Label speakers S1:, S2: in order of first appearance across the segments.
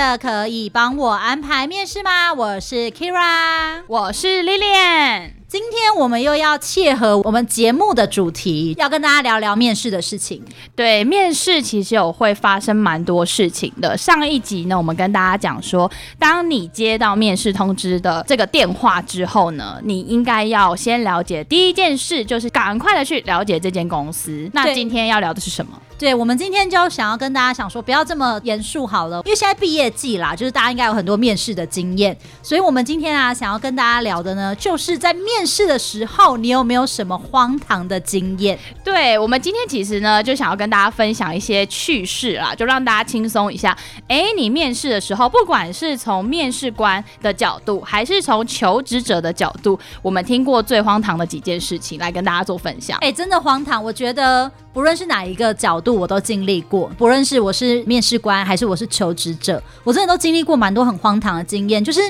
S1: 的可以帮我安排面试吗？我是 Kira，
S2: 我是 Lilian。
S1: 今天我们又要切合我们节目的主题，要跟大家聊聊面试的事情。
S2: 对，面试其实有会发生蛮多事情的。上一集呢，我们跟大家讲说，当你接到面试通知的这个电话之后呢，你应该要先了解第一件事，就是赶快的去了解这间公司。那今天要聊的是什么？
S1: 对，我们今天就想要跟大家想说，不要这么严肃好了，因为现在毕业季啦，就是大家应该有很多面试的经验，所以我们今天啊，想要跟大家聊的呢，就是在面试的时候，你有没有什么荒唐的经验？
S2: 对，我们今天其实呢，就想要跟大家分享一些趣事啦，就让大家轻松一下。哎，你面试的时候，不管是从面试官的角度，还是从求职者的角度，我们听过最荒唐的几件事情，来跟大家做分享。
S1: 哎，真的荒唐，我觉得。不论是哪一个角度，我都经历过。不论是我是面试官，还是我是求职者，我真的都经历过蛮多很荒唐的经验，就是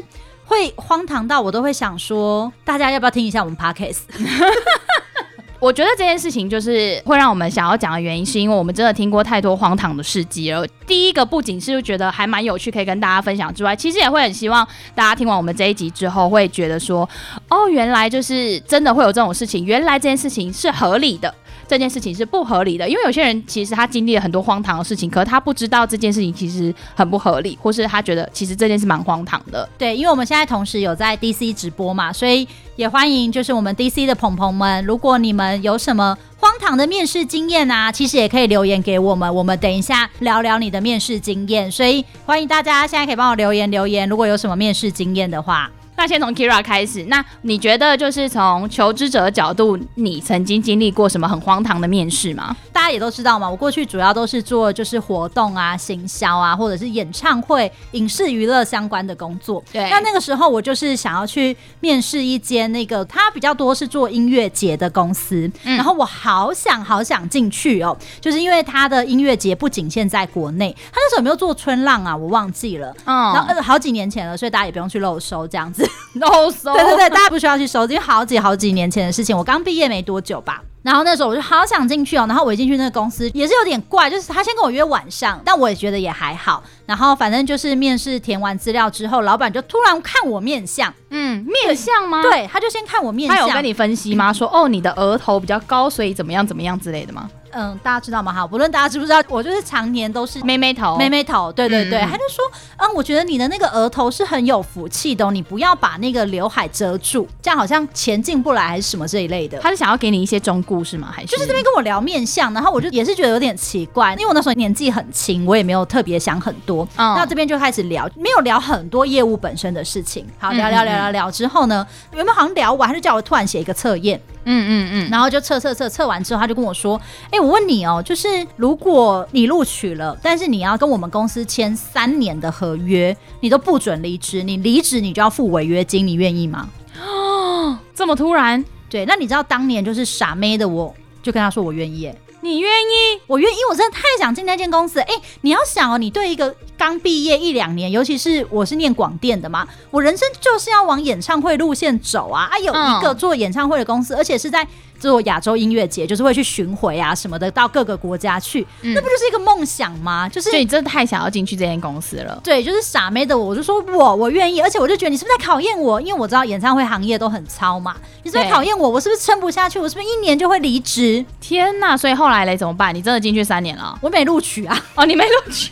S1: 会荒唐到我都会想说，大家要不要听一下我们 Podcast？
S2: 我觉得这件事情就是会让我们想要讲的原因，是因为我们真的听过太多荒唐的事迹了。第一个不仅是觉得还蛮有趣，可以跟大家分享之外，其实也会很希望大家听完我们这一集之后，会觉得说，哦，原来就是真的会有这种事情，原来这件事情是合理的。这件事情是不合理的，因为有些人其实他经历了很多荒唐的事情，可是他不知道这件事情其实很不合理，或是他觉得其实这件事蛮荒唐的。
S1: 对，因为我们现在同时有在 DC 直播嘛，所以也欢迎就是我们 DC 的朋朋们，如果你们有什么荒唐的面试经验啊，其实也可以留言给我们，我们等一下聊聊你的面试经验。所以欢迎大家现在可以帮我留言留言，如果有什么面试经验的话。
S2: 那先从 Kira 开始，那你觉得就是从求职者的角度，你曾经经历过什么很荒唐的面试吗？
S1: 大家也都知道嘛，我过去主要都是做就是活动啊、行销啊，或者是演唱会、影视娱乐相关的工作。
S2: 对，
S1: 那那个时候我就是想要去面试一间那个，他比较多是做音乐节的公司，嗯，然后我好想好想进去哦，就是因为他的音乐节不仅限在国内，他那时候有没有做春浪啊？我忘记了，嗯，然后呃好几年前了，所以大家也不用去漏收这样子。
S2: no so
S1: 对对对，大家不需要去收，因为好几好几年前的事情，我刚毕业没多久吧。然后那时候我就好想进去哦，然后我一进去那个公司也是有点怪，就是他先跟我约晚上，但我也觉得也还好。然后反正就是面试填完资料之后，老板就突然看我面相，
S2: 嗯，面相吗？
S1: 对，他就先看我面相，
S2: 他有跟你分析吗？说哦，你的额头比较高，所以怎么样怎么样之类的吗？
S1: 嗯，大家知道吗？哈，不论大家知不知道，我就是常年都是
S2: 妹妹头，
S1: 妹妹头。对对对，嗯、他就说，嗯，我觉得你的那个额头是很有福气的，你不要把那个刘海遮住，这样好像前进不来还是什么这一类的。
S2: 他是想要给你一些忠告是吗？还是
S1: 就是这边跟我聊面相，然后我就也是觉得有点奇怪，因为我那时候年纪很轻，我也没有特别想很多。嗯，那这边就开始聊，没有聊很多业务本身的事情。好，聊聊聊聊聊之后呢，有没有好像聊完，他就叫我突然写一个测验。嗯嗯嗯，然后就测测测测完之后，他就跟我说：“哎、欸，我问你哦，就是如果你录取了，但是你要跟我们公司签三年的合约，你都不准离职，你离职你就要付违约金，你愿意吗？”
S2: 哦，这么突然？
S1: 对，那你知道当年就是傻妹的我，我就跟他说我愿意。
S2: 你愿意？
S1: 我愿意，我真的太想进那间公司。哎、欸，你要想哦，你对一个刚毕业一两年，尤其是我是念广电的嘛，我人生就是要往演唱会路线走啊！啊，有一个做演唱会的公司，而且是在。做亚洲音乐节，就是会去巡回啊什么的，到各个国家去，嗯、那不就是一个梦想吗？就是，
S2: 所以你真的太想要进去这间公司了。
S1: 对，就是傻妹的我，我就说我我愿意，而且我就觉得你是不是在考验我？因为我知道演唱会行业都很糙嘛，你是不是在考验我？我是不是撑不下去？我是不是一年就会离职？
S2: 天呐！所以后来嘞怎么办？你真的进去三年了？
S1: 我没录取啊！
S2: 哦，你没录取。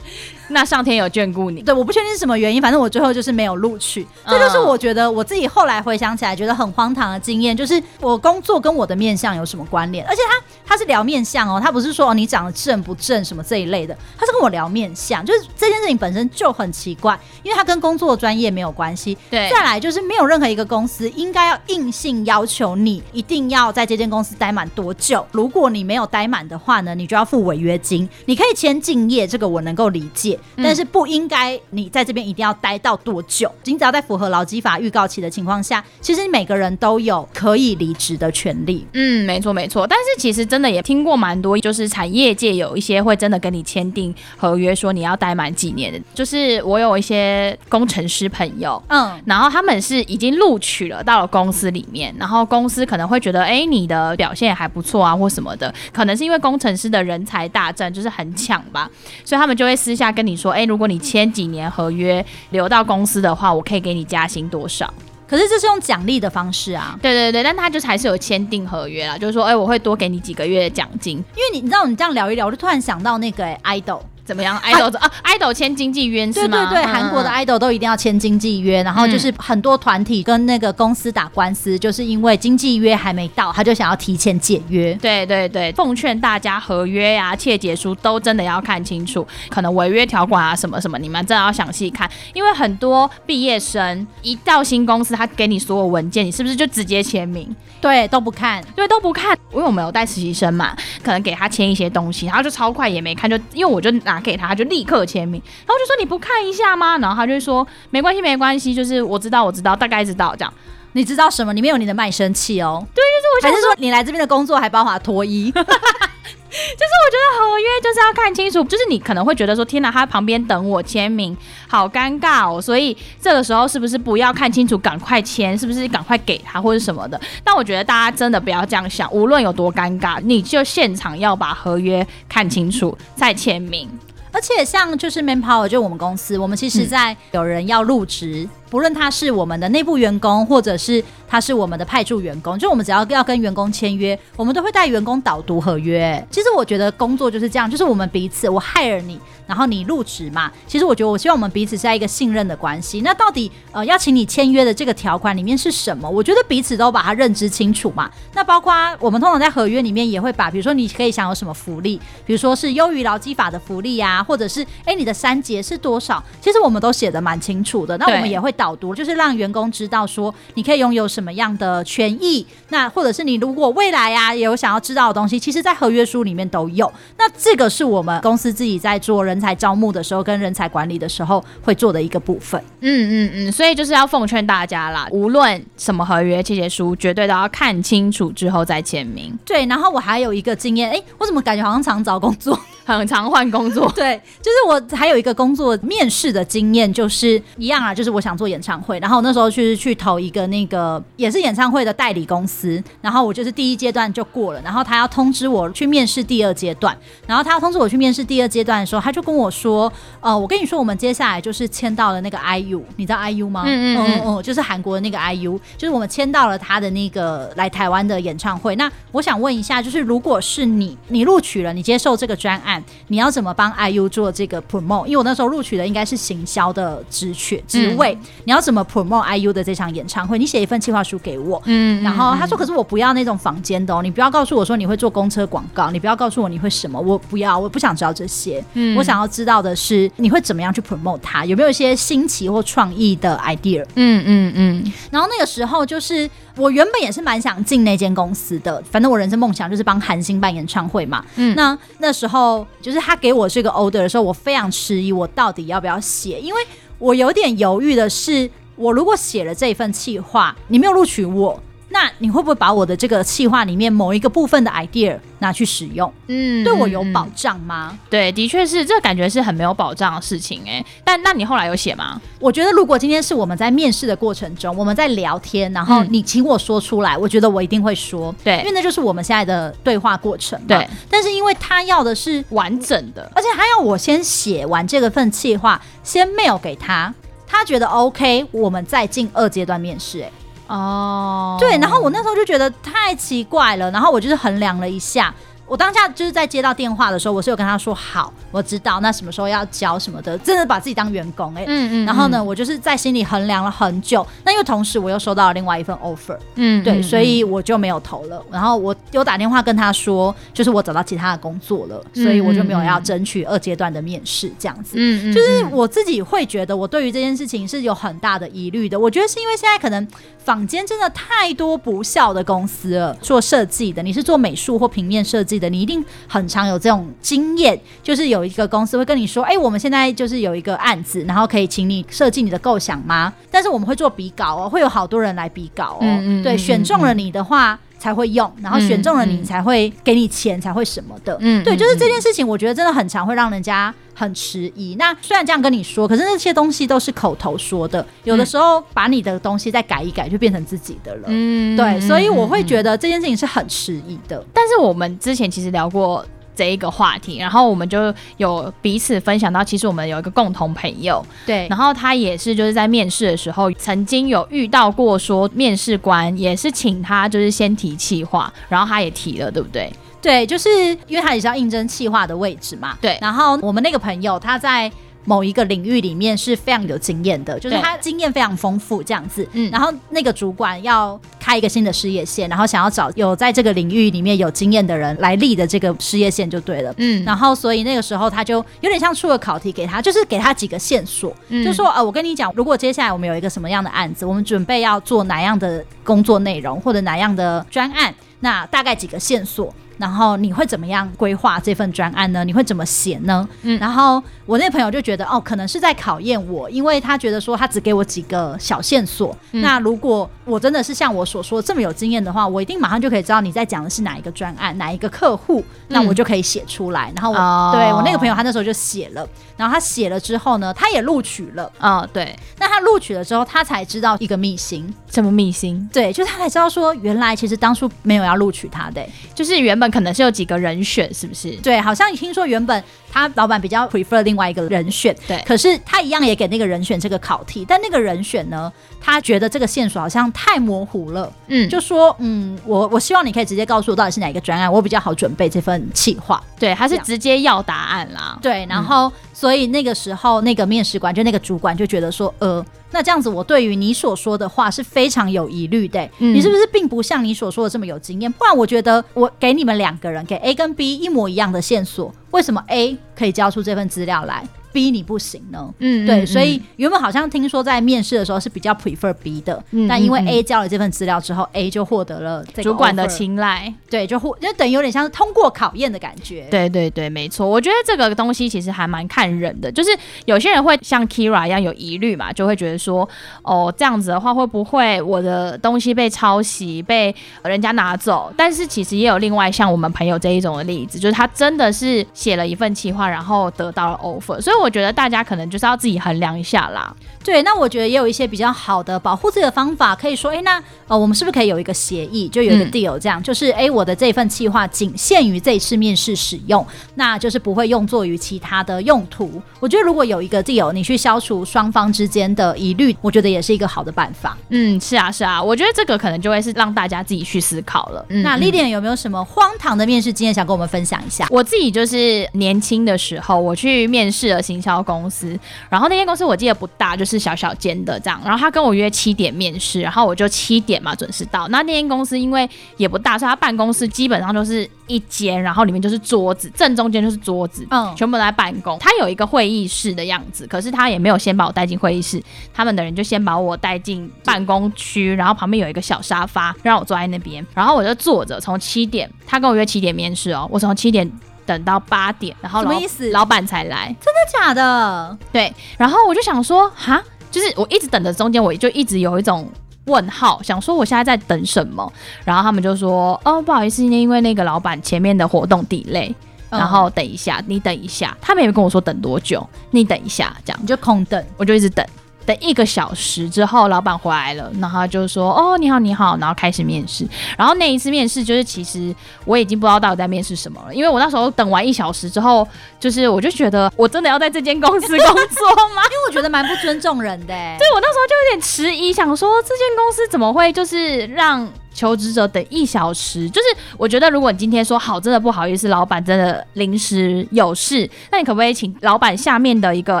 S2: 那上天有眷顾你，
S1: 对，我不确定是什么原因，反正我最后就是没有录取。这就是我觉得我自己后来回想起来觉得很荒唐的经验，就是我工作跟我的面相有什么关联？而且他他是聊面相哦，他不是说哦你长得正不正什么这一类的，他是跟我聊面相，就是这件事情本身就很奇怪，因为他跟工作专业没有关系。
S2: 对，
S1: 再来就是没有任何一个公司应该要硬性要求你一定要在这间公司待满多久，如果你没有待满的话呢，你就要付违约金。你可以签敬业，这个我能够理解。业，但是不应该你在这边一定要待到多久。你只要在符合劳基法预告期的情况下，其实每个人都有可以离职的权利。
S2: 嗯，没错没错。但是其实真的也听过蛮多，就是产业界有一些会真的跟你签订合约，说你要待满几年的。就是我有一些工程师朋友，嗯，然后他们是已经录取了到了公司里面，然后公司可能会觉得，哎，你的表现还不错啊，或什么的，可能是因为工程师的人才大战就是很抢吧，所以他们就会私下跟你说，哎，如果你签几年合约留到公司的话，我可以给你加薪多少。
S1: 可是这是用奖励的方式啊，
S2: 对对对，但他就是还是有签订合约啦，就是说，哎，我会多给你几个月的奖金，
S1: 因为你你知道，你这样聊一聊，我就突然想到那个哎，idol。
S2: 怎么样？idol 啊，idol 签经纪约是吗？
S1: 对对对，韩国的 idol 都一定要签经纪约，然后就是很多团体跟那个公司打官司，就是因为经纪约还没到，他就想要提前解约。
S2: 对对对，奉劝大家合约呀、切结书都真的要看清楚，可能违约条款啊什么什么，你们真的要详细看，因为很多毕业生一到新公司，他给你所有文件，你是不是就直接签名？
S1: 对，都不看，
S2: 对，都不看，因为我们有带实习生嘛，可能给他签一些东西，然后就超快也没看，就因为我就拿。给他，他就立刻签名，然后就说，你不看一下吗？然后他就说没关系，没关系，就是我知道，我知道，大概知道这样。
S1: 你知道什么？里面有你的卖身契哦。
S2: 对，就是我想说，
S1: 还是说你来这边的工作还包含脱衣？
S2: 就是我觉得合约就是要看清楚，就是你可能会觉得说，天哪，他旁边等我签名，好尴尬哦。所以这个时候是不是不要看清楚，赶快签？是不是赶快给他或者什么的？但我觉得大家真的不要这样想，无论有多尴尬，你就现场要把合约看清楚再签名。
S1: 而且像就是 Manpower，就我们公司，我们其实在有人要入职。不论他是我们的内部员工，或者是他是我们的派驻员工，就我们只要要跟员工签约，我们都会带员工导读合约。其实我觉得工作就是这样，就是我们彼此，我 hire 你，然后你入职嘛。其实我觉得，我希望我们彼此是在一个信任的关系。那到底呃要请你签约的这个条款里面是什么？我觉得彼此都把它认知清楚嘛。那包括我们通常在合约里面也会把，比如说你可以享有什么福利，比如说是优于劳基法的福利啊，或者是哎你的三节是多少，其实我们都写的蛮清楚的。那我们也会导。导读就是让员工知道说你可以拥有什么样的权益，那或者是你如果未来啊有想要知道的东西，其实在合约书里面都有。那这个是我们公司自己在做人才招募的时候跟人才管理的时候会做的一个部分。
S2: 嗯嗯嗯，所以就是要奉劝大家啦，无论什么合约、契结书，绝对都要看清楚之后再签名。
S1: 对，然后我还有一个经验，哎，我怎么感觉好像常找工作？
S2: 很常换工作，
S1: 对，就是我还有一个工作面试的经验，就是一样啊，就是我想做演唱会，然后那时候去去投一个那个也是演唱会的代理公司，然后我就是第一阶段就过了，然后他要通知我去面试第二阶段，然后他要通知我去面试第二阶段的时候，他就跟我说，呃，我跟你说，我们接下来就是签到了那个 IU，你知道 IU 吗？嗯嗯嗯嗯，就是韩国的那个 IU，就是我们签到了他的那个来台湾的演唱会。那我想问一下，就是如果是你，你录取了，你接受这个专案。你要怎么帮 IU 做这个 promote？因为我那时候录取的应该是行销的职缺职位，嗯、你要怎么 promote IU 的这场演唱会？你写一份计划书给我。嗯，然后他说：“可是我不要那种房间的哦，你不要告诉我说你会做公车广告，你不要告诉我你会什么，我不要，我不想知道这些。嗯，我想要知道的是你会怎么样去 promote 它，有没有一些新奇或创意的 idea？嗯嗯嗯。然后那个时候就是。我原本也是蛮想进那间公司的，反正我人生梦想就是帮韩星办演唱会嘛。嗯，那那时候就是他给我这个 order 的时候，我非常迟疑，我到底要不要写？因为我有点犹豫的是，我如果写了这份企划，你没有录取我。那你会不会把我的这个企划里面某一个部分的 idea 拿去使用？嗯，对我有保障吗？
S2: 对，的确是，这感觉是很没有保障的事情哎、欸。但那你后来有写吗？
S1: 我觉得如果今天是我们在面试的过程中，我们在聊天，然后你请我说出来，嗯、我觉得我一定会说。对，因为那就是我们现在的对话过程。对。但是因为他要的是
S2: 完整的，
S1: 而且他要我先写完这个份企划，先 mail 给他，他觉得 OK，我们再进二阶段面试、欸。哎。哦，对，然后我那时候就觉得太奇怪了，然后我就是衡量了一下。我当下就是在接到电话的时候，我是有跟他说好，我知道那什么时候要交什么的，真的把自己当员工哎、欸，嗯嗯，然后呢，我就是在心里衡量了很久。那因为同时我又收到了另外一份 offer，嗯，对，所以我就没有投了。然后我有打电话跟他说，就是我找到其他的工作了，所以我就没有要争取二阶段的面试这样子。嗯嗯，就是我自己会觉得我对于这件事情是有很大的疑虑的。我觉得是因为现在可能坊间真的太多不孝的公司了，做设计的，你是做美术或平面设计的，你一定很常有这种经验，就是有一个公司会跟你说，哎、欸，我们现在就是有一个案子，然后可以请你设计你的构想吗？但是我们会做比稿哦，会有好多人来比稿哦，嗯嗯对，选中了你的话。才会用，然后选中了你才会给你钱，嗯、才会什么的。嗯，对，就是这件事情，我觉得真的很常会让人家很迟疑。那虽然这样跟你说，可是那些东西都是口头说的，有的时候把你的东西再改一改，就变成自己的了。嗯，对，所以我会觉得这件事情是很迟疑的。
S2: 但是我们之前其实聊过。这一个话题，然后我们就有彼此分享到，其实我们有一个共同朋友，
S1: 对，
S2: 然后他也是就是在面试的时候，曾经有遇到过，说面试官也是请他就是先提气话，然后他也提了，对不对？
S1: 对，就是因为他也是要应征气话的位置嘛，
S2: 对。
S1: 然后我们那个朋友他在。某一个领域里面是非常有经验的，就是他经验非常丰富这样子。嗯，然后那个主管要开一个新的事业线，然后想要找有在这个领域里面有经验的人来立的这个事业线就对了。嗯，然后所以那个时候他就有点像出了考题给他，就是给他几个线索，嗯、就说呃，我跟你讲，如果接下来我们有一个什么样的案子，我们准备要做哪样的工作内容或者哪样的专案，那大概几个线索。然后你会怎么样规划这份专案呢？你会怎么写呢？嗯，然后我那朋友就觉得，哦，可能是在考验我，因为他觉得说他只给我几个小线索。嗯，那如果我真的是像我所说这么有经验的话，我一定马上就可以知道你在讲的是哪一个专案，哪一个客户，那我就可以写出来。然后我，哦，对我那个朋友，他那时候就写了。然后他写了之后呢，他也录取了。
S2: 哦，对。
S1: 那他录取了之后，他才知道一个秘辛。
S2: 什么秘辛？
S1: 对，就是他才知道说，原来其实当初没有要录取他的，
S2: 就是原本可能是有几个人选，是不是？
S1: 对，好像听说原本他老板比较 prefer 另外一个人选，
S2: 对。
S1: 可是他一样也给那个人选这个考题，但那个人选呢，他觉得这个线索好像太模糊了，嗯，就说，嗯，我我希望你可以直接告诉我到底是哪一个专案，我比较好准备这份企划。
S2: 对，他是直接要答案啦。
S1: 对，然后。嗯所以那个时候，那个面试官就那个主管就觉得说，呃，那这样子，我对于你所说的话是非常有疑虑的。嗯，你是不是并不像你所说的这么有经验？不然，我觉得我给你们两个人，给 A 跟 B 一模一样的线索，为什么 A 可以交出这份资料来？？B 你不行呢？嗯，对，所以原本好像听说在面试的时候是比较 prefer B 的，嗯，但因为 A 交了这份资料之后，嗯，A 就获得了这个
S2: 主管的青睐，
S1: 对，就获就等于有点像是通过考验的感觉。
S2: 对对对，没错。我觉得这个东西其实还蛮看人的，就是有些人会像 Keira 一样有疑虑嘛，就会觉得说，哦，这样子的话会不会我的东西被抄袭，被人家拿走？但是其实也有另外像我们朋友这一种的例子，就是他真的是写了一份企划，然后得到了 offer，所以我。我觉得大家可能就是要自己衡量一下啦。
S1: 对，那我觉得也有一些比较好的保护自己的方法，可以说，哎，那呃，我们是不是可以有一个协议，就有一个 deal，这样，嗯、就是，哎，我的这份计划仅限于这一次面试使用，那就是不会用作于其他的用途。我觉得如果有一个 deal，你去消除双方之间的疑虑，我觉得也是一个好的办法。
S2: 嗯，是啊，是啊，我觉得这个可能就会是让大家自己去思考了。嗯、
S1: 那 Lilian 有没有什么荒唐的面试经验想跟我们分享一下？
S2: 我自己就是年轻的时候，我去面试了行销公司，然后那间公司我记得不大，就是小小间的。这样，然后他跟我约七点面试，然后我就七点嘛准时到。那那间公司因为也不大，所以他办公室基本上就是一间，然后里面就是桌子，正中间就是桌子，嗯，全部都在办公。他有一个会议室的样子，可是他也没有先把我带进会议室，他们的人就先把我带进办公区，然后旁边有一个小沙发让我坐在那边，然后我就坐着，从七点他跟我约七点面试哦，我从七点等到八点，然后
S1: 什么意思？
S2: 老板才来，
S1: 真的假的？
S2: 对，然后我就想说，哈。就是我一直等的中间，我就一直有一种问号，想说我现在在等什么。然后他们就说：“哦，不好意思，因为那个老板前面的活动 delay，然后等一下，你等一下。”他们也没跟我说等多久，你等一下，这样
S1: 你就空等，
S2: 我就一直等。等一个小时之后，老板回来了，然后他就说：“哦，你好，你好。”然后开始面试。然后那一次面试，就是其实我已经不知道到底在面试什么了，因为我那时候等完一小时之后，就是我就觉得我真的要在这间公司工作吗？
S1: 因为我觉得蛮不尊重人的。
S2: 对，我那时候就有点迟疑，想说这间公司怎么会就是让求职者等一小时？就是我觉得如果你今天说好，真的不好意思，老板真的临时有事，那你可不可以请老板下面的一个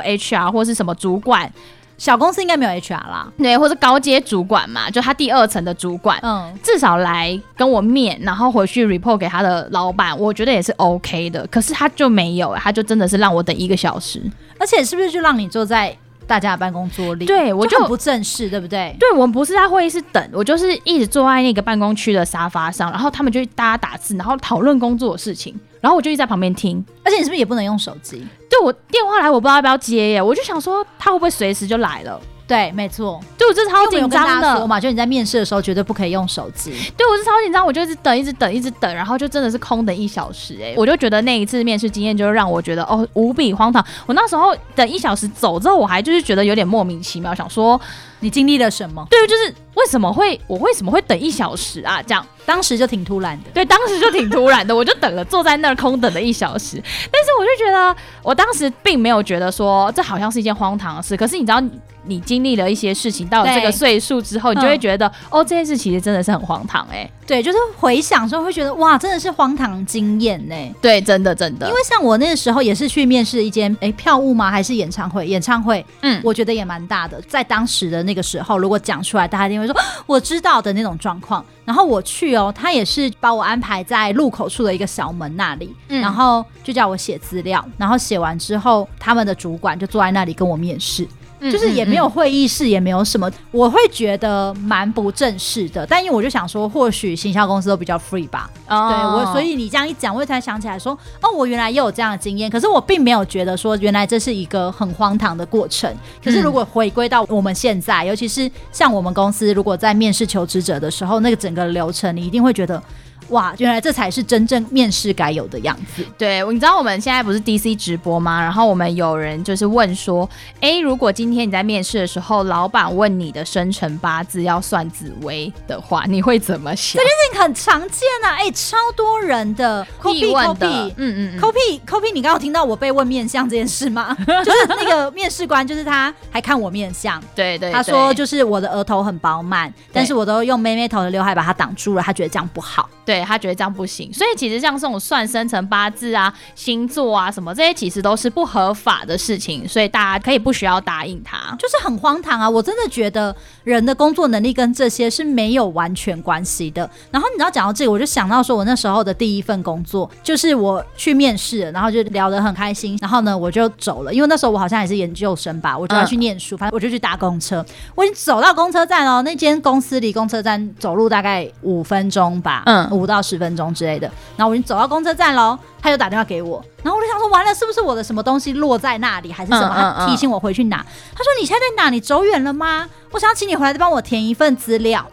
S2: HR 或是什么主管？
S1: 小公司应该没有 HR 啦，
S2: 对，或者高阶主管嘛，就他第二层的主管，嗯，至少来跟我面，然后回去 report 给他的老板，我觉得也是 OK 的。可是他就没有，他就真的是让我等一个小时，
S1: 而且是不是就让你坐在大家的办公桌里。
S2: 对，我就，
S1: 就不正式，对不对？
S2: 对，我们不是在会议室等，我就是一直坐在那个办公区的沙发上，然后他们就大家打字，然后讨论工作的事情，然后我就一直在旁边听。
S1: 而且你是不是也不能用手机？
S2: 对，我电话来，我不知道要不要接耶，我就想说他会不会随时就来了。
S1: 对，没错，
S2: 对，我这超紧张的
S1: 嘛，就你在面试的时候绝对不可以用手机。
S2: 对，我是超紧张，我就一直等，一直等，一直等，然后就真的是空等一小时哎、欸，我就觉得那一次面试经验就让我觉得哦无比荒唐。我那时候等一小时走之后，我还就是觉得有点莫名其妙，想说
S1: 你经历了什么？
S2: 对，就是为什么会我为什么会等一小时啊？这样
S1: 当时就挺突然的，
S2: 对，当时就挺突然的，我就等了，坐在那儿空等了一小时。但是我就觉得，我当时并没有觉得说这好像是一件荒唐的事，可是你知道。你经历了一些事情，到了这个岁数之后，你就会觉得，哦，这件事其实真的是很荒唐哎、欸。
S1: 对，就是回想时候会觉得，哇，真的是荒唐经验呢。
S2: 对，真的真的。
S1: 因为像我那个时候也是去面试一间，哎，票务吗？还是演唱会？演唱会，嗯，我觉得也蛮大的。在当时的那个时候，如果讲出来，大家一定会说我知道的那种状况。然后我去哦，他也是把我安排在入口处的一个小门那里，嗯、然后就叫我写资料。然后写完之后，他们的主管就坐在那里跟我面试。就是也没有会议室，也没有什么，我会觉得蛮不正式的。但因为我就想说，或许行销公司都比较 free 吧。Oh. 对我，所以你这样一讲，我才想起来说，哦，我原来也有这样的经验。可是我并没有觉得说，原来这是一个很荒唐的过程。可是如果回归到我们现在，尤其是像我们公司，如果在面试求职者的时候，那个整个流程，你一定会觉得。哇，原来这才是真正面试该有的样子。
S2: 对，你知道我们现在不是 DC 直播吗？然后我们有人就是问说，哎，如果今天你在面试的时候，老板问你的生辰八字要算紫薇的话，你会怎么想？
S1: 这件事情很常见啊，哎，超多人的 copy copy，嗯嗯，嗯，copy copy，你刚刚有听到我被问面相这件事吗？就是那个面试官，就是他还看我面相，
S2: 对，对对，
S1: 他说就是我的额头很饱满，但是我都用妹妹头的刘海把它挡住了，他觉得这样不好。
S2: 对，他觉得这样不行，所以其实像这种算生辰八字啊、星座啊什么这些，其实都是不合法的事情，所以大家可以不需要答应他，
S1: 就是很荒唐啊！我真的觉得人的工作能力跟这些是没有完全关系的。然后你知道讲到这个，我就想到说我那时候的第一份工作，就是我去面试，然后就聊得很开心，然后呢我就走了，因为那时候我好像也是研究生吧，我就要去念书，反正我就去搭公车。我已经走到公车站哦，那间公司离公车站走路大概五分钟吧，嗯。五到十分钟之类的，然后我已经走到公车站喽，他就打电话给我，然后我就想说完了，是不是我的什么东西落在那里，还是什么？他提醒我回去拿。他说你现在在哪？你走远了吗？我想要请你回来再帮我填一份资料。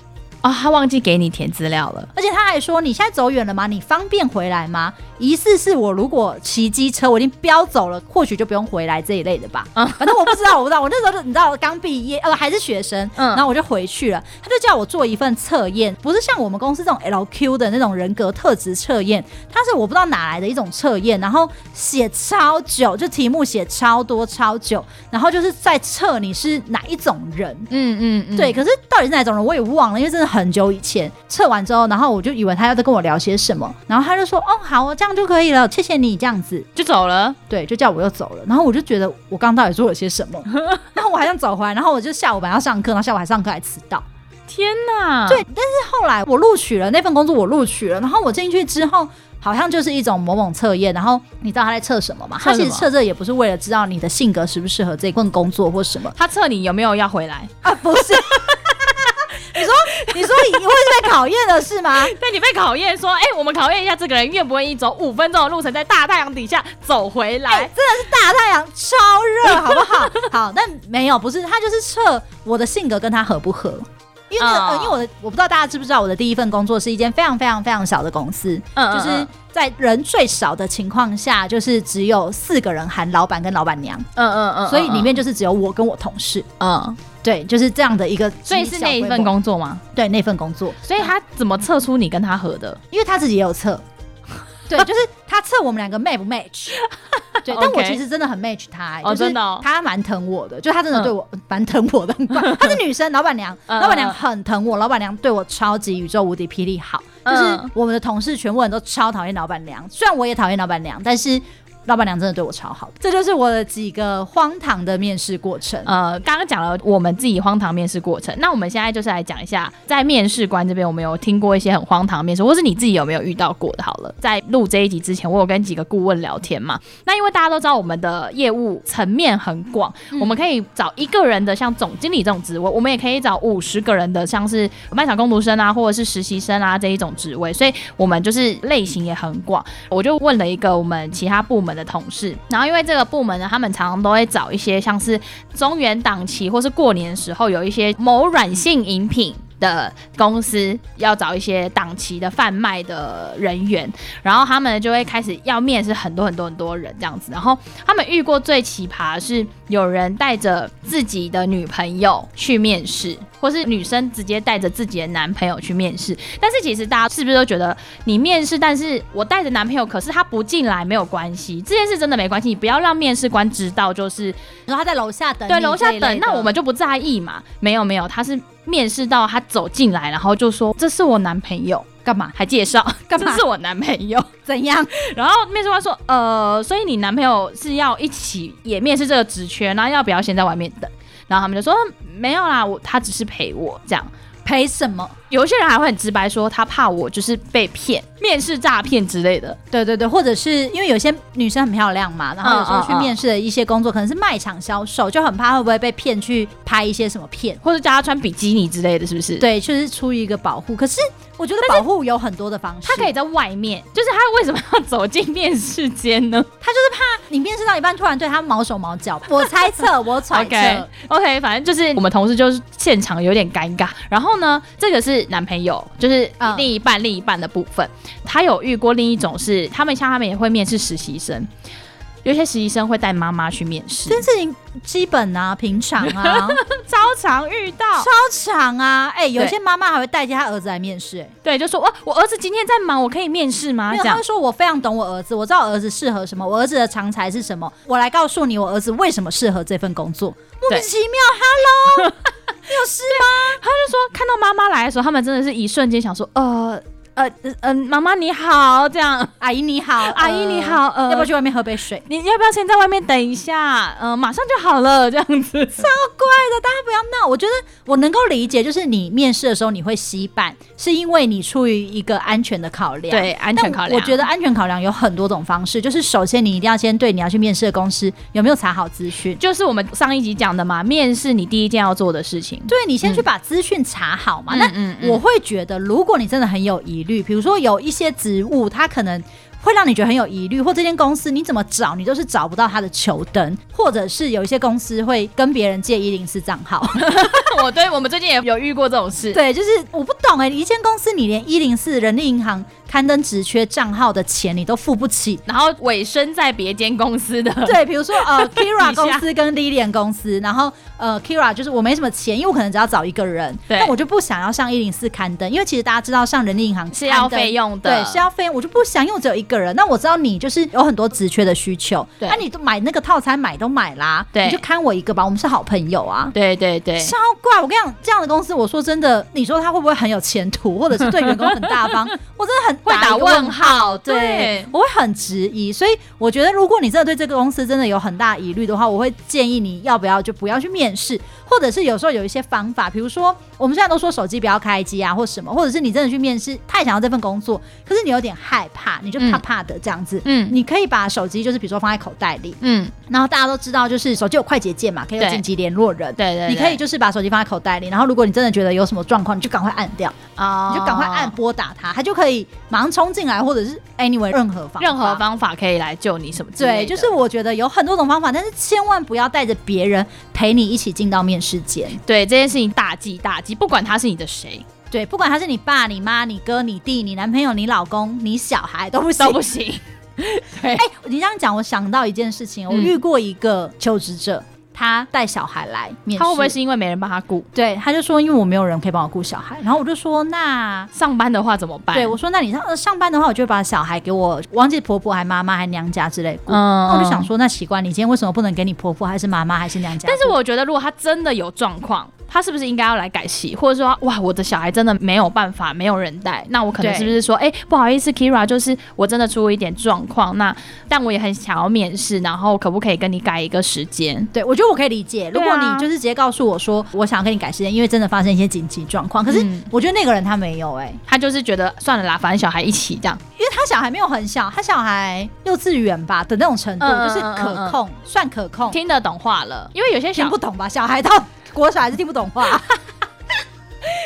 S2: 哦，他忘记给你填资料了，
S1: 而且他还说你现在走远了吗？你方便回来吗？疑似是我如果骑机车，我已经飙走了，或许就不用回来这一类的吧。嗯，反正我不知道，我不知道。我那时候就你知道，刚毕业呃还是学生，嗯，然后我就回去了。他就叫我做一份测验，不是像我们公司这种 LQ 的那种人格特质测验，他是我不知道哪来的一种测验，然后写超久，就题目写超多超久，然后就是在测你是哪一种人。嗯嗯嗯，对。可是到底是哪种人，我也忘了，因为真的很久以前测完之后，然后我就以为他要再跟我聊些什么，然后他就说：“哦，好，这样。”就可以了，谢谢你这样子
S2: 就走了，
S1: 对，就叫我又走了。然后我就觉得我刚到底做了些什么，然后我还想走回来，然后我就下午本来要上课，然后下午还上课还迟到，
S2: 天哪！
S1: 对，但是后来我录取了那份工作，我录取了，然后我进去之后，好像就是一种某某测验，然后你知道他在测什么吗？他其实测这也不是为了知道你的性格适不适合这份工作或什么，
S2: 他测你有没有要回来
S1: 啊？不是。你说，你你会被考验的是吗？
S2: 对，你被考验说，哎、欸，我们考验一下这个人愿不愿意走五分钟的路程，在大太阳底下走回来。欸、真的是大太阳，超热，好不好？好，但没有，不是，他就是测我的性格跟他合不合。因为、因为我的，我不知道大家知不知道，我的第一份工作是一间非常非常非常小的公司，嗯，就是在人最少的情况下，就是只有四个人，含老板跟老板娘，嗯嗯嗯，所以里面就是只有我跟我同事，嗯。对，就是这样的一个，所以是那一份工作吗？
S1: 对，那份工作。
S2: 所以他怎么测出你跟他合的？
S1: 因为他自己也有测。对，就是他测我们两个 match 不 match。对，但我其实真的很 match 他，欸，就是他蛮疼我的，就他真的对我蛮疼我的。他是女生，老板娘，老板娘很疼我，老板娘对我超级宇宙无敌霹雳好。就是我们的同事全部人都超讨厌老板娘，虽然我也讨厌老板娘，但是。老板娘真的对我超好。这就是我的几个荒唐的面试过程。
S2: 呃，刚刚讲了我们自己荒唐面试过程，那我们现在就是来讲一下，在面试官这边，我们有听过一些很荒唐的面试，或是你自己有没有遇到过的？好了，在录这一集之前，我有跟几个顾问聊天嘛。那因为大家都知道我们的业务层面很广，嗯、我们可以找一个人的像总经理这种职位，我们也可以找五十个人的像是卖场工读生啊，或者是实习生啊这一种职位，所以我们就是类型也很广。我就问了一个我们其他部门的同事，然后因为这个部门呢，他们常常都会找一些像是中元档期或是过年时候有一些某软性饮品。的公司要找一些档期的贩卖的人员，然后他们就会开始要面试很多很多很多人这样子，然后他们遇过最奇葩的是有人带着自己的女朋友去面试，或是女生直接带着自己的男朋友去面试。但是其实大家是不是都觉得你面试，但是我带着男朋友，可是他不进来没有关系，这件事真的没关系，你不要让面试官知道，就是
S1: 然后他在楼下等，
S2: 对，楼下等，那我们就不在意嘛。没有没有，他是。面试到他走进来，然后就说：“这是我男朋友，干嘛？还介绍 干嘛？这是我男朋友，
S1: 怎样？”
S2: 然后面试官说：“呃，所以你男朋友是要一起也面试这个职缺，然后要不要先在外面等？”然后他们就说：“没有啦，我他只是陪我这样。”
S1: 陪什么？
S2: 有些人还会很直白说，他怕我就是被骗、面试诈骗之类的。
S1: 对对对，或者是因为有些女生很漂亮嘛，然后有时候去面试的一些工作，可能是卖场销售，就很怕会不会被骗去拍一些什么片，
S2: 或者叫他穿比基尼之类的，是不是？
S1: 对，就是出于一个保护。可是我觉得保护有很多的方式，
S2: 他可以在外面，就是他为什么要走进面试间呢？
S1: 他就是怕你面试到一半突然对他毛手毛脚。我猜测，我揣测。
S2: OK OK，反正就是我们同事就是现场有点尴尬，然后呢，这个是。男朋友就是另一半，另一半的部分，他有遇过另一种是，他们像他们也会面试实习生。有些实习生会带妈妈去面试，
S1: 这件事情基本啊，平常啊，
S2: 超常遇到，
S1: 超常啊！哎、欸，有些妈妈还会带着他儿子来面试，哎，
S2: 对，就说哇，我儿子今天在忙，我可以面试吗？这样，
S1: 他会说我非常懂我儿子，我知道我儿子适合什么，我儿子的长才是什么，我来告诉你，我儿子为什么适合这份工作。莫名其妙，Hello，有事吗？
S2: 他就说看到妈妈来的时候，他们真的是一瞬间想说，呃。呃嗯，妈妈你好，这样，
S1: 阿姨你好，
S2: 阿姨你好，呃，
S1: 要不要去外面喝杯水？
S2: 你要不要先在外面等一下？嗯，马上就好了，这样子，超
S1: 怪的，大家不要闹。我觉得我能够理解，就是你面试的时候你会携伴，是因为你出于一个安全的考量，
S2: 对，安全考量。
S1: 我觉得安全考量有很多种方式，就是首先你一定要先对你要去面试的公司有没有查好资讯，
S2: 就是我们上一集讲的嘛，面试你第一件要做的事情，
S1: 对，你先去把资讯查好嘛。嗯、那我会觉得，如果你真的很有疑虑，比如说有一些职务，它可能会让你觉得很有疑虑，或这间公司你怎么找你都是找不到它的球灯，或者是有一些公司会跟别人借一零四账号。
S2: 我对我们最近也有遇过这种事。
S1: 对，就是我不懂哎、欸，一间公司你连一零四人力银行。刊登职缺账号的钱你都付不起，
S2: 然后委身在别间公司的，
S1: 对，比如说呃 Kira 公司跟 Lilian 公司，然后呃 Kira 就是我没什么钱，因为我可能只要找一个人，对，那我就不想要上一零四刊登，因为其实大家知道上人力银行
S2: 是要费用的，
S1: 对，是要费用，我就不想用只有一个人。那我知道你就是有很多职缺的需求，对，那、啊、你都买那个套餐买都买啦，对，你就看我一个吧，我们是好朋友啊，
S2: 对对对，
S1: 超怪！我跟你讲，这样的公司，我说真的，你说他会不会很有前途，或者是对员工很大方？我真的很
S2: 会打问
S1: 号。对，对我会很质疑，所以我觉得，如果你真的对这个公司真的有很大疑虑的话，我会建议你要不要就不要去面试，或者是有时候有一些方法，比如说我们现在都说手机不要开机啊，或什么，或者是你真的去面试，太想要这份工作，可是你有点害怕，你就怕怕的这样子，嗯，你可以把手机就是比如说放在口袋里，嗯，然后大家都知道就是手机有快捷键嘛，可以有紧急联络人，对，对对，你可以就是把手机放在口袋里，然后如果你真的觉得有什么状况，你就赶快按掉，哦，你就赶快按拨打它，它就可以马上冲进来，或者是。Anyway，任何方
S2: 任何方法可以来救你什么之类的？
S1: 对，就是我觉得有很多种方法，但是千万不要带着别人陪你一起进到面试间。
S2: 对，这件事情大忌大忌，不管他是你的谁，
S1: 对，不管他是你爸、你妈、你哥、你弟、你男朋友、你老公、你小孩都不行，
S2: 都不行。对，哎、
S1: 欸，你这样讲，我想到一件事情，我遇过一个求职者。他带小孩来面试，
S2: 他会不会是因为没人帮他顾？
S1: 对，他就说因为我没有人可以帮我顾小孩，然后我就说那
S2: 上班的话怎么办？
S1: 对，我说那你上上班的话，我就会把小孩给我忘记婆婆还妈妈还娘家之类顾。嗯，我就想说那习惯，你今天为什么不能给你婆婆还是妈妈还是娘家？
S2: 但是我觉得如果他真的有状况。他是不是应该要来改戏，或者说，哇，我的小孩真的没有办法，没有人带，那我可能是不是说，哎，不好意思，Keira，就是我真的出了一点状况，那但我也很想要面试，然后可不可以跟你改一个时间？
S1: 对，我觉得我可以理解，如果你就是直接告诉我说，我想要跟你改时间，因为真的发生一些紧急状况。可是我觉得那个人他没有，哎，
S2: 他就是觉得算了啦，反正小孩一起这样，
S1: 因为他小孩没有很小，他小孩幼稚园吧的那种程度，就是可控，算可控，
S2: 听得懂话了，因为有些小
S1: 听不懂吧，小孩到 国小还是听不懂话。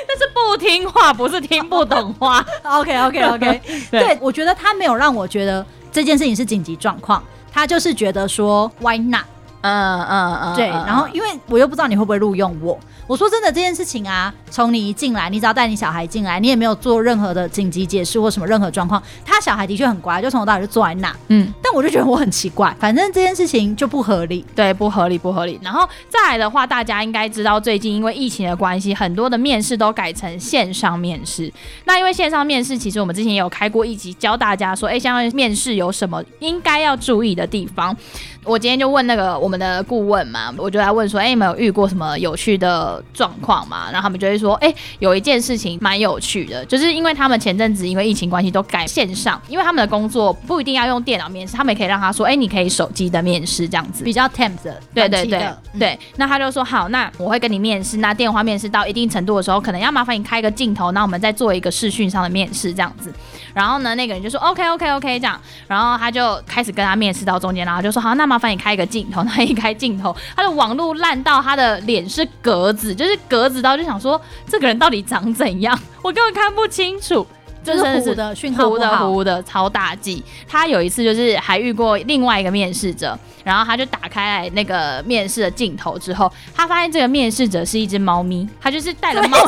S2: 但是不听话，不是听不懂话。
S1: OK OK OK，对，对，我觉得他没有让我觉得这件事情是紧急状况，他就是觉得说 Why not？嗯嗯嗯，对。然后因为我又不知道你会不会录用我。我说真的，这件事情啊，从你一进来，你只要带你小孩进来，你也没有做任何的紧急解释或什么任何状况。他小孩的确很乖，就从头到尾就坐在那。嗯，但我就觉得我很奇怪，反正这件事情就不合理，
S2: 对，不合理，不合理。然后再来的话，大家应该知道，最近因为疫情的关系，很多的面试都改成线上面试。那因为线上面试，其实我们之前也有开过一集，教大家说，哎，像面试有什么应该要注意的地方。我今天就问那个我们的顾问嘛，我就来问说，哎，有没有遇过什么有趣的状况嘛？然后他们就会说，哎，有一件事情蛮有趣的，就是因为他们前阵子因为疫情关系都改线上，因为他们的工作不一定要用电脑面试，他们也可以让他说，哎，你可以手机的面试这样子，
S1: 比较 temp 的，
S2: 对对对对。那他就说好，那我会跟你面试，那电话面试到一定程度的时候，可能要麻烦你开一个镜头，那我们再做一个视讯上的面试这样子。然后呢，那个人就说 OK OK OK 这样，然后他就开始跟他面试到中间，然后就说好，那麻烦你开一个镜头。他一开镜头，他的网络烂到他的脸是格子，就是格子到就想说这个人到底长怎样，我根本看不清楚，
S1: 就是糊的讯号
S2: 糊的糊的超大忌。他有一次就是还遇过另外一个面试者，然后他就打开来那个面试的镜头之后，他发现这个面试者是一只猫咪，他就是带了猫，他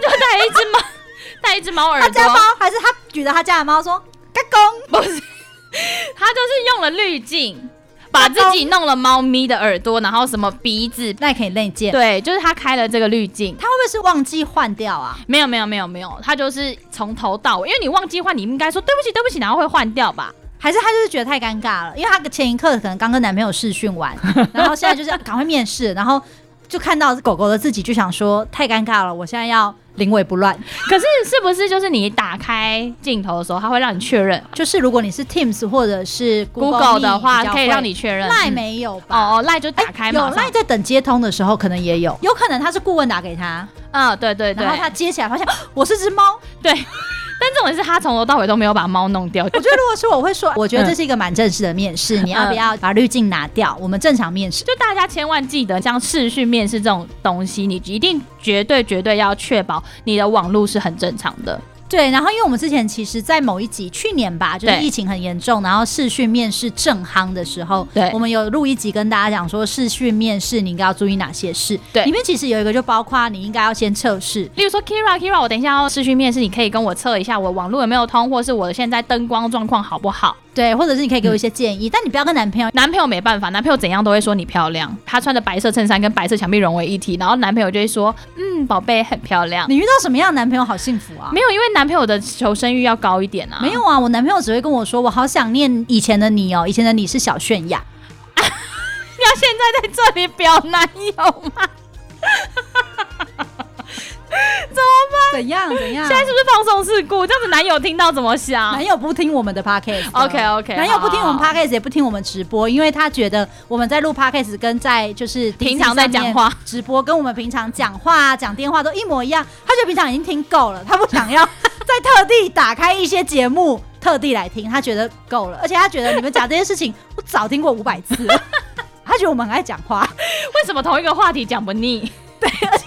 S2: 就带一只猫。带一只猫耳朵，他
S1: 家猫还是他举着他家的猫说“嘎公”，
S2: 不是，他就是用了滤镜，把自己弄了猫咪的耳朵，然后什么鼻子，
S1: 那也可以内建。
S2: 对，就是他开了这个滤镜，
S1: 他会不会是忘记换掉啊？
S2: 没有没有没有没有，他就是从头到尾，因为你忘记换，你应该说对不起对不起，然后会换掉吧？
S1: 还是他就是觉得太尴尬了？因为他前一刻可能刚跟男朋友试训完，然后现在就是赶快面试，然后就看到狗狗的自己，就想说太尴尬了，我现在要。临危不乱，
S2: 可是是不是就是你打开镜头的时候，它会让你确认？
S1: 就是如果你是 Teams 或者是 Google,
S2: Google 的话，可以让你确认。
S1: 赖没有吧？
S2: 哦哦，赖就打开嘛。
S1: 有赖在等接通的时候，可能也有，有可能他是顾问打给他。
S2: 嗯，对对对。
S1: 然后他接起来发现 我是只猫，
S2: 对。但这种是他从头到尾都没有把猫弄掉。我
S1: 觉得如果是我会说，我觉得这是一个蛮正式的面试，你要不要把滤镜拿掉？我们正常面试。
S2: 就大家千万记得，像视讯面试这种东西，你一定绝对绝对要确保你的网络是很正常的。
S1: 对，然后因为我们之前其实，在某一集去年吧，就是疫情很严重，然后视讯面试正夯的时候，对，我们有录一集跟大家讲说，视讯面试你应该要注意哪些事。对，里面其实有一个就包括你应该要先测试，
S2: 例如说 Keira Keira，我等一下要视讯面试，你可以跟我测一下我网络有没有通，或是我现在灯光状况好不好。
S1: 对，或者是你可以给我一些建议，嗯、但你不要跟男朋友，
S2: 男朋友没办法，男朋友怎样都会说你漂亮。他穿着白色衬衫跟白色墙壁融为一体，然后男朋友就会说，嗯，宝贝很漂亮。
S1: 你遇到什么样的男朋友好幸福啊？
S2: 没有，因为男朋友的求生欲要高一点啊。
S1: 没有啊，我男朋友只会跟我说，我好想念以前的你哦，以前的你是小泫雅。
S2: 你要现在在这里表男友吗？怎样
S1: 怎样？
S2: 现在是不是放送事故？这样子男友听到怎么想？
S1: 男友不听我们的 podcast。
S2: OK OK。
S1: 男友不听我们 podcast，也不听我们直播，因为他觉得我们在录 podcast 跟在就是
S2: 平常在讲话
S1: 直播，跟我们平常讲话讲电话都一模一样。他觉得平常已经听够了，他不想要 再特地打开一些节目特地来听。他觉得够了，而且他觉得你们讲这些事情，我早听过五百次。他觉得我们很爱讲话，
S2: 为什么同一个话题讲不腻？
S1: 对，而且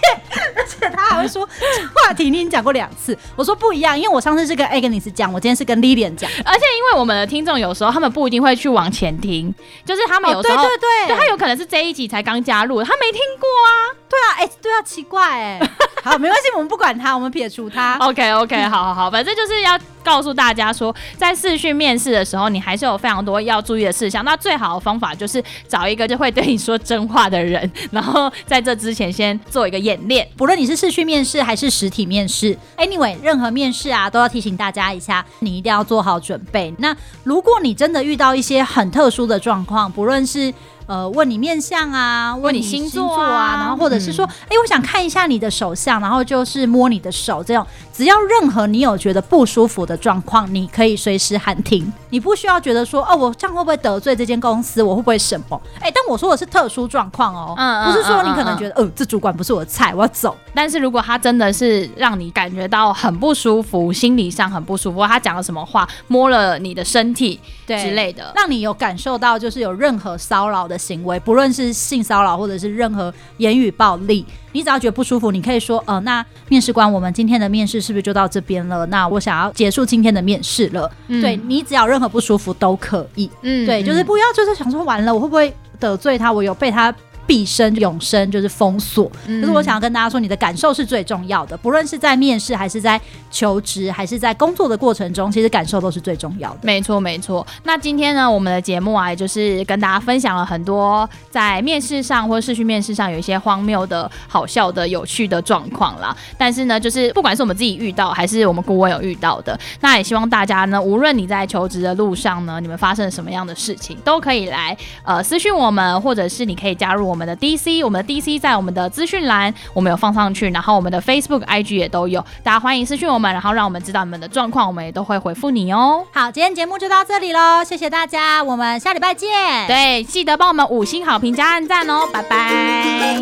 S1: 而且他还会说这话题你已经讲过两次，我说不一样，因为我上次是跟 Agnes 讲，我今天是跟 Lilian 讲，
S2: 而且因为我们的听众有时候他们不一定会去往前听，就是他们有时候、哦、对对对，对，他有可能是这一集才刚加入，他没听过啊，
S1: 对啊，哎、欸，对啊，奇怪哎、欸。好，没关系，我们不管他，我们撇除他。
S2: OK OK，好好好，反正就是要告诉大家说，在试训面试的时候，你还是有非常多要注意的事项。那最好的方法就是找一个就会对你说真话的人，然后在这之前先做做一个演练。
S1: 不论你是视讯面试还是实体面试，Anyway，任何面试啊，都要提醒大家一下，你一定要做好准备。那如果你真的遇到一些很特殊的状况，不论是呃，问你面相啊，问你星座啊，然后或者是说，哎、嗯欸，我想看一下你的手相，然后就是摸你的手，这种只要任何你有觉得不舒服的状况，你可以随时喊停，你不需要觉得说，哦，我这样会不会得罪这间公司，我会不会什么？哎、欸，但我说的是特殊状况哦，嗯，不是说你可能觉得，嗯、呃，这主管不是我的菜，我要走。
S2: 但是如果他真的是让你感觉到很不舒服，心理上很不舒服，他讲了什么话，摸了你的身体，对之类的，
S1: 让你有感受到就是有任何骚扰的行为，不论是性骚扰或者是任何言语暴力，你只要觉得不舒服，你可以说，呃，那面试官，我们今天的面试是不是就到这边了？那我想要结束今天的面试了。嗯、对，你只要任何不舒服都可以。嗯，对，就是不要就是想说完了，我会不会得罪他？我有被他。毕生永生就是封锁。可、嗯、是我想要跟大家说，你的感受是最重要的。不论是在面试，还是在求职，还是在工作的过程中，其实感受都是最重要的。
S2: 没错，没错。那今天呢，我们的节目啊，也就是跟大家分享了很多在面试上或者视讯面试上有一些荒谬的、好笑的、有趣的状况啦。但是呢，就是不管是我们自己遇到，还是我们顾问有遇到的，那也希望大家呢，无论你在求职的路上呢，你们发生了什么样的事情，都可以来呃私讯我们，或者是你可以加入。我们的 DC，我们的 DC 在我们的资讯栏，我们有放上去，然后我们的 Facebook、IG 也都有，大家欢迎私讯我们，然后让我们知道你们的状况，我们也都会回复你哦。
S1: 好，今天节目就到这里喽，谢谢大家，我们下礼拜见。
S2: 对，记得帮我们五星好评加按赞哦，拜拜。